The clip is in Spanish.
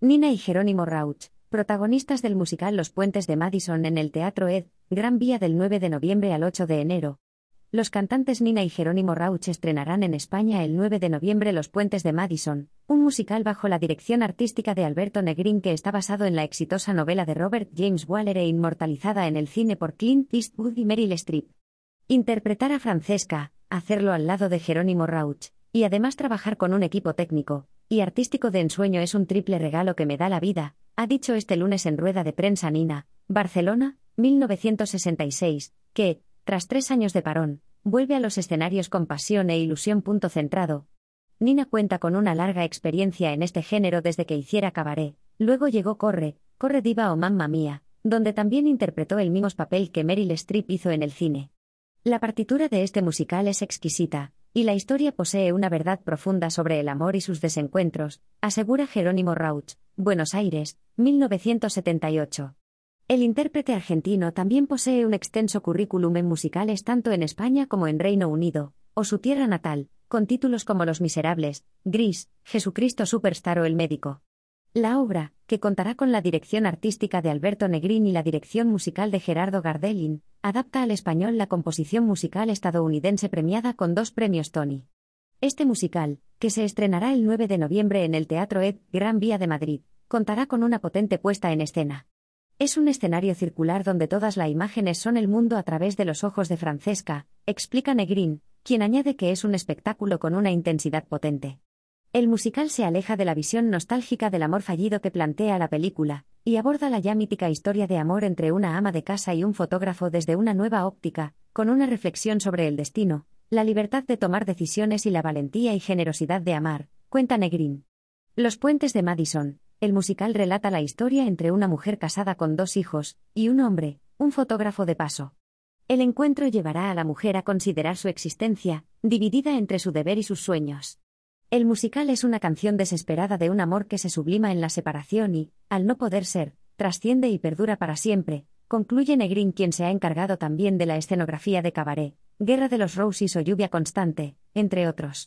Nina y Jerónimo Rauch, protagonistas del musical Los Puentes de Madison en el Teatro Ed, Gran Vía del 9 de noviembre al 8 de enero. Los cantantes Nina y Jerónimo Rauch estrenarán en España el 9 de noviembre Los Puentes de Madison, un musical bajo la dirección artística de Alberto Negrín que está basado en la exitosa novela de Robert James Waller e inmortalizada en el cine por Clint Eastwood y Meryl Streep. Interpretar a Francesca, hacerlo al lado de Jerónimo Rauch, y además trabajar con un equipo técnico, y artístico de ensueño es un triple regalo que me da la vida, ha dicho este lunes en rueda de prensa Nina, Barcelona, 1966, que, tras tres años de parón, vuelve a los escenarios con pasión e ilusión. Punto centrado. Nina cuenta con una larga experiencia en este género desde que hiciera cabaret, luego llegó Corre, Corre Diva o Mamma Mía, donde también interpretó el mismo papel que Meryl Streep hizo en el cine. La partitura de este musical es exquisita, y la historia posee una verdad profunda sobre el amor y sus desencuentros, asegura Jerónimo Rauch, Buenos Aires, 1978. El intérprete argentino también posee un extenso currículum en musicales tanto en España como en Reino Unido, o su tierra natal, con títulos como Los Miserables, Gris, Jesucristo Superstar o El Médico. La obra, que contará con la dirección artística de Alberto Negrín y la dirección musical de Gerardo Gardelin, adapta al español la composición musical estadounidense premiada con dos premios Tony. Este musical, que se estrenará el 9 de noviembre en el Teatro Ed Gran Vía de Madrid, contará con una potente puesta en escena. Es un escenario circular donde todas las imágenes son el mundo a través de los ojos de Francesca, explica Negrín, quien añade que es un espectáculo con una intensidad potente. El musical se aleja de la visión nostálgica del amor fallido que plantea la película, y aborda la ya mítica historia de amor entre una ama de casa y un fotógrafo desde una nueva óptica, con una reflexión sobre el destino, la libertad de tomar decisiones y la valentía y generosidad de amar, cuenta Negrín. Los puentes de Madison, el musical relata la historia entre una mujer casada con dos hijos, y un hombre, un fotógrafo de paso. El encuentro llevará a la mujer a considerar su existencia, dividida entre su deber y sus sueños. El musical es una canción desesperada de un amor que se sublima en la separación y, al no poder ser, trasciende y perdura para siempre, concluye Negrín quien se ha encargado también de la escenografía de Cabaret, Guerra de los Roses o Lluvia Constante, entre otros.